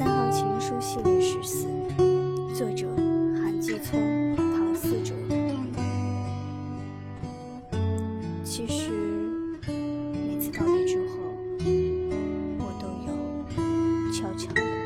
三行情书系列十四作者韩继聪唐四哲。其实每次告别之后我都有悄悄的